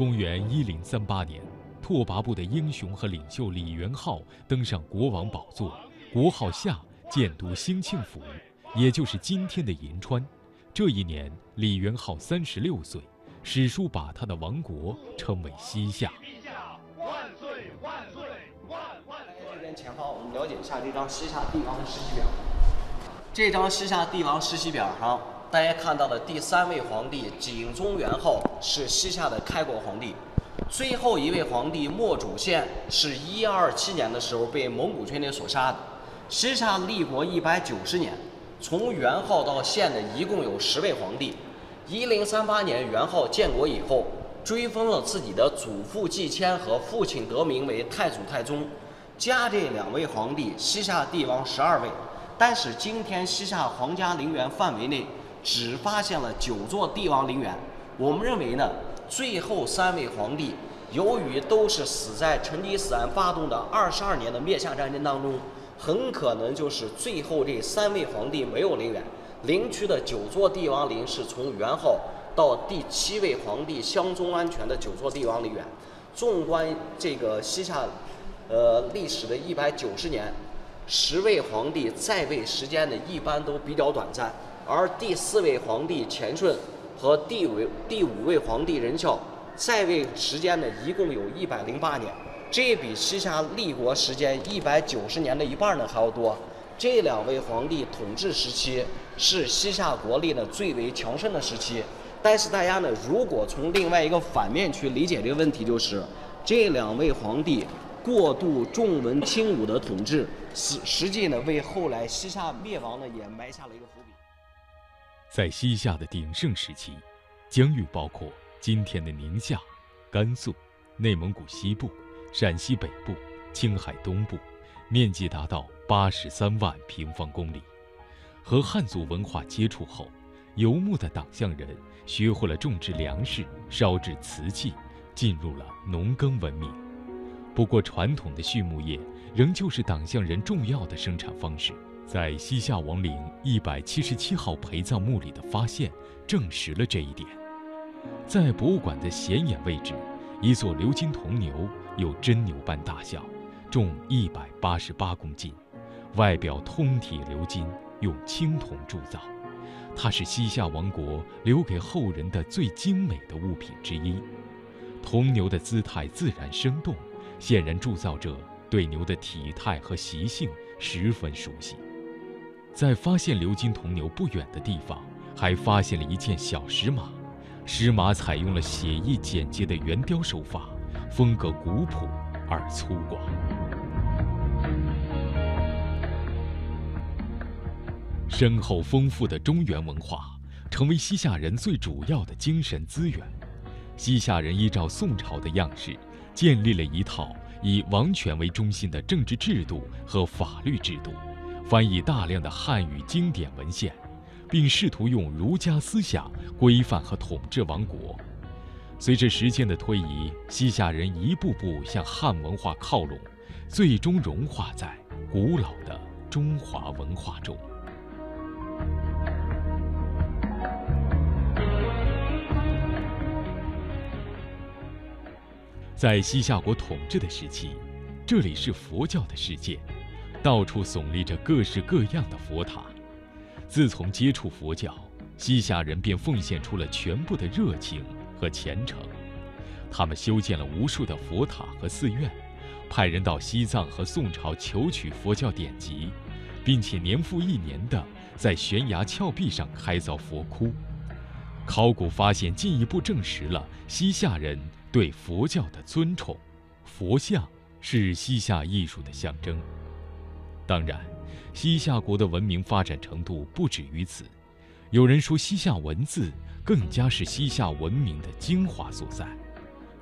公元一零三八年，拓跋部的英雄和领袖李元昊登上国王宝座，国号夏，建都兴庆府，也就是今天的银川。这一年，李元昊三十六岁，史书把他的王国称为西夏。万岁万岁万万！这边前方，我们了解一下这张西夏帝王的世袭表。这张西夏帝王世袭表上，大家看到的第三位皇帝景宗元昊是西夏的开国皇帝，最后一位皇帝莫主宪是一二二七年的时候被蒙古军队所杀的。西夏立国一百九十年。从元昊到现的一共有十位皇帝。一零三八年元昊建国以后，追封了自己的祖父季谦和父亲德明为太祖太宗，加这两位皇帝，西夏帝王十二位。但是今天西夏皇家陵园范围内只发现了九座帝王陵园。我们认为呢，最后三位皇帝由于都是死在成吉思汗发动的二十二年的灭夏战争当中。很可能就是最后这三位皇帝没有陵园，陵区的九座帝王陵是从元昊到第七位皇帝襄宗安全的九座帝王陵园。纵观这个西夏，呃历史的一百九十年，十位皇帝在位时间呢一般都比较短暂，而第四位皇帝乾顺和第五第五位皇帝仁孝在位时间呢一共有一百零八年。这比西夏立国时间一百九十年的一半呢还要多。这两位皇帝统治时期是西夏国力呢最为强盛的时期。但是大家呢，如果从另外一个反面去理解这个问题，就是这两位皇帝过度重文轻武的统治，实实际呢为后来西夏灭亡呢也埋下了一个伏笔。在西夏的鼎盛时期，疆域包括今天的宁夏、甘肃、内蒙古西部。陕西北部、青海东部，面积达到八十三万平方公里。和汉族文化接触后，游牧的党项人学会了种植粮食、烧制瓷器，进入了农耕文明。不过，传统的畜牧业仍旧是党项人重要的生产方式。在西夏王陵一百七十七号陪葬墓里的发现，证实了这一点。在博物馆的显眼位置。一座鎏金铜牛有真牛般大小，重一百八十八公斤，外表通体鎏金，用青铜铸造。它是西夏王国留给后人的最精美的物品之一。铜牛的姿态自然生动，显然铸造者对牛的体态和习性十分熟悉。在发现鎏金铜牛不远的地方，还发现了一件小石马。石马采用了写意简洁的圆雕手法，风格古朴而粗犷。深厚丰富的中原文化成为西夏人最主要的精神资源。西夏人依照宋朝的样式，建立了一套以王权为中心的政治制度和法律制度，翻译大量的汉语经典文献。并试图用儒家思想规范和统治王国。随着时间的推移，西夏人一步步向汉文化靠拢，最终融化在古老的中华文化中。在西夏国统治的时期，这里是佛教的世界，到处耸立着各式各样的佛塔。自从接触佛教，西夏人便奉献出了全部的热情和虔诚。他们修建了无数的佛塔和寺院，派人到西藏和宋朝求取佛教典籍，并且年复一年地在悬崖峭壁上开凿佛窟。考古发现进一步证实了西夏人对佛教的尊崇。佛像是西夏艺术的象征，当然。西夏国的文明发展程度不止于此，有人说西夏文字更加是西夏文明的精华所在。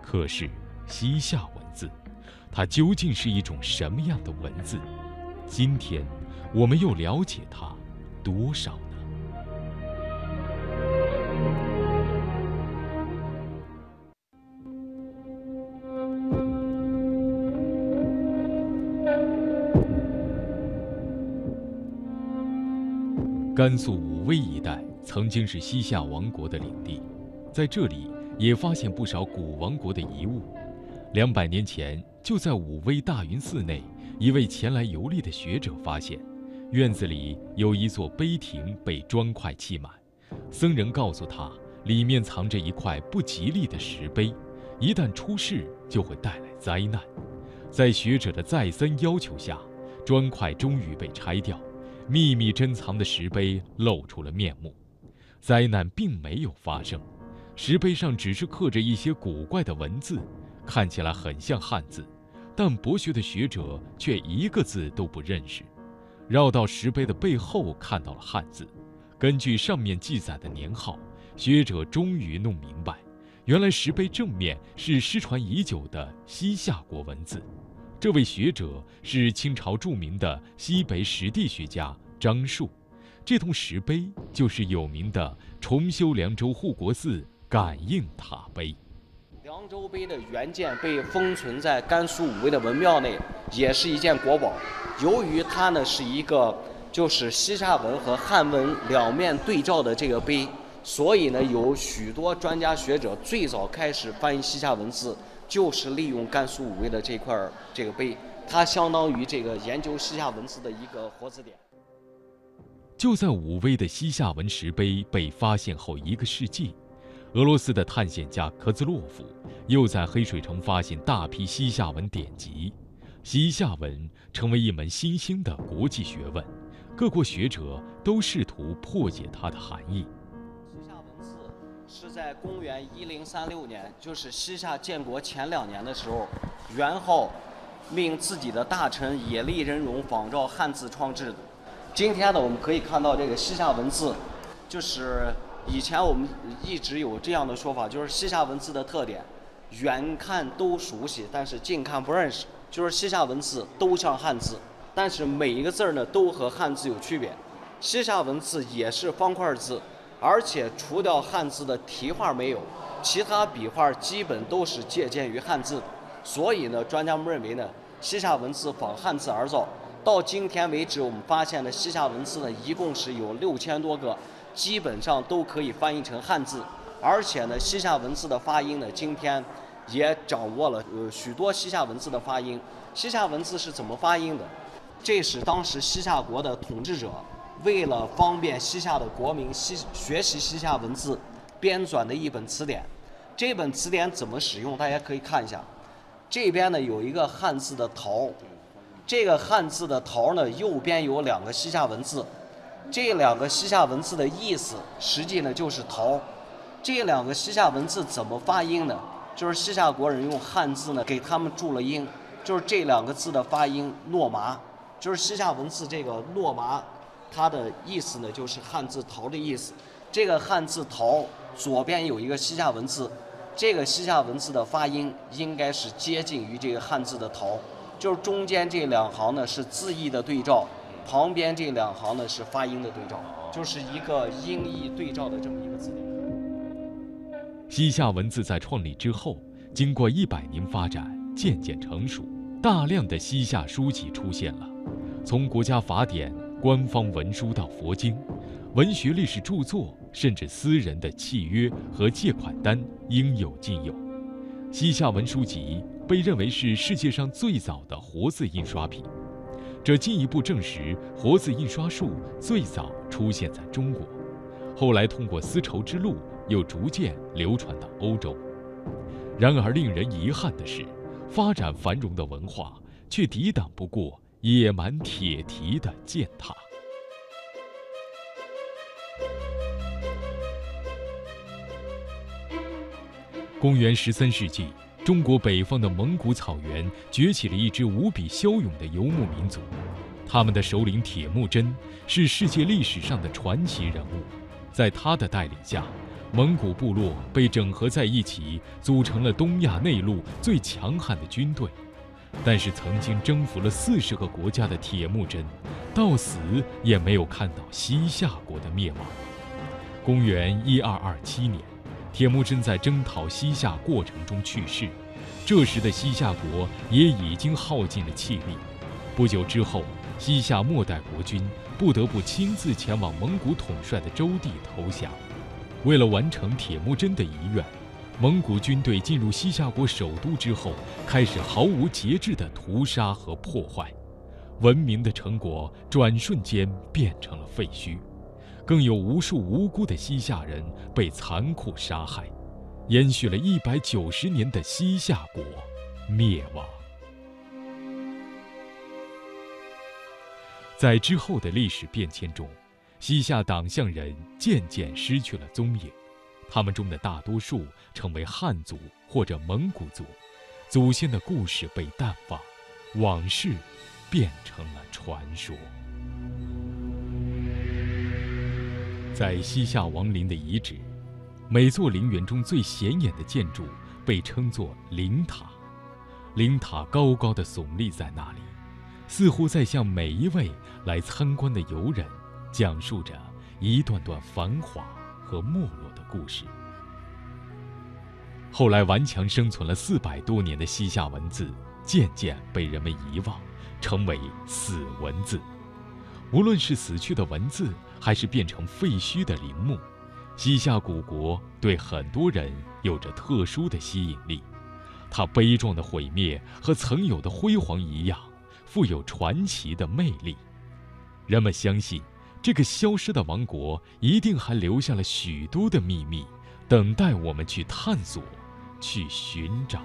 可是，西夏文字，它究竟是一种什么样的文字？今天，我们又了解它多少？甘肃武威一带曾经是西夏王国的领地，在这里也发现不少古王国的遗物。两百年前，就在武威大云寺内，一位前来游历的学者发现，院子里有一座碑亭被砖块砌满。僧人告诉他，里面藏着一块不吉利的石碑，一旦出事就会带来灾难。在学者的再三要求下，砖块终于被拆掉，秘密珍藏的石碑露出了面目。灾难并没有发生，石碑上只是刻着一些古怪的文字，看起来很像汉字，但博学的学者却一个字都不认识。绕到石碑的背后，看到了汉字。根据上面记载的年号，学者终于弄明白，原来石碑正面是失传已久的西夏国文字。这位学者是清朝著名的西北史地学家张树。这栋石碑就是有名的重修凉州护国寺感应塔碑。凉州碑的原件被封存在甘肃武威的文庙内，也是一件国宝。由于它呢是一个就是西夏文和汉文两面对照的这个碑，所以呢有许多专家学者最早开始翻译西夏文字，就是利用甘肃武威的这块这个碑，它相当于这个研究西夏文字的一个活字典。就在武威的西夏文石碑被发现后一个世纪，俄罗斯的探险家科兹洛夫又在黑水城发现大批西夏文典籍，西夏文成为一门新兴的国际学问，各国学者都试图破解它的含义。是在公元一零三六年，就是西夏建国前两年的时候，元昊命自己的大臣野利仁荣仿照汉字创制的。今天呢，我们可以看到这个西夏文字，就是以前我们一直有这样的说法，就是西夏文字的特点，远看都熟悉，但是近看不认识。就是西夏文字都像汉字，但是每一个字儿呢都和汉字有区别。西夏文字也是方块字，而且除掉汉字的题画没有，其他笔画基本都是借鉴于汉字。所以呢，专家们认为呢，西夏文字仿汉字而造。到今天为止，我们发现的西夏文字呢，一共是有六千多个，基本上都可以翻译成汉字。而且呢，西夏文字的发音呢，今天也掌握了呃许多西夏文字的发音。西夏文字是怎么发音的？这是当时西夏国的统治者为了方便西夏的国民西学习西夏文字编纂的一本词典。这本词典怎么使用？大家可以看一下，这边呢有一个汉字的“桃”。这个汉字的“桃”呢，右边有两个西夏文字，这两个西夏文字的意思，实际呢就是“桃”。这两个西夏文字怎么发音呢？就是西夏国人用汉字呢给他们注了音，就是这两个字的发音“诺麻”，就是西夏文字这个“诺麻”，它的意思呢就是汉字“桃”的意思。这个汉字“桃”左边有一个西夏文字，这个西夏文字的发音应该是接近于这个汉字的“桃”。就是中间这两行呢是字义的对照，旁边这两行呢是发音的对照，就是一个音译对照的这么一个字典。西夏文字在创立之后，经过一百年发展，渐渐成熟，大量的西夏书籍出现了，从国家法典、官方文书到佛经，文学历史著作，甚至私人的契约和借款单，应有尽有。西夏文书籍。被认为是世界上最早的活字印刷品，这进一步证实活字印刷术最早出现在中国，后来通过丝绸之路又逐渐流传到欧洲。然而，令人遗憾的是，发展繁荣的文化却抵挡不过野蛮铁蹄的践踏。公元十三世纪。中国北方的蒙古草原崛起了一支无比骁勇的游牧民族，他们的首领铁木真是世界历史上的传奇人物。在他的带领下，蒙古部落被整合在一起，组成了东亚内陆最强悍的军队。但是，曾经征服了四十个国家的铁木真，到死也没有看到西夏国的灭亡。公元一二二七年。铁木真在征讨西夏过程中去世，这时的西夏国也已经耗尽了气力。不久之后，西夏末代国君不得不亲自前往蒙古统帅的周地投降。为了完成铁木真的遗愿，蒙古军队进入西夏国首都之后，开始毫无节制的屠杀和破坏，文明的成果转瞬间变成了废墟，更有无数无辜的西夏人被残酷杀害，延续了一百九十年的西夏国灭亡。在之后的历史变迁中，西夏党项人渐渐失去了踪影。他们中的大多数成为汉族或者蒙古族，祖先的故事被淡忘，往事变成了传说。在西夏王陵的遗址，每座陵园中最显眼的建筑被称作陵塔。陵塔高高的耸立在那里，似乎在向每一位来参观的游人讲述着一段段繁华和没落的。故事。后来顽强生存了四百多年的西夏文字，渐渐被人们遗忘，成为死文字。无论是死去的文字，还是变成废墟的陵墓，西夏古国对很多人有着特殊的吸引力。它悲壮的毁灭和曾有的辉煌一样，富有传奇的魅力。人们相信。这个消失的王国一定还留下了许多的秘密，等待我们去探索，去寻找。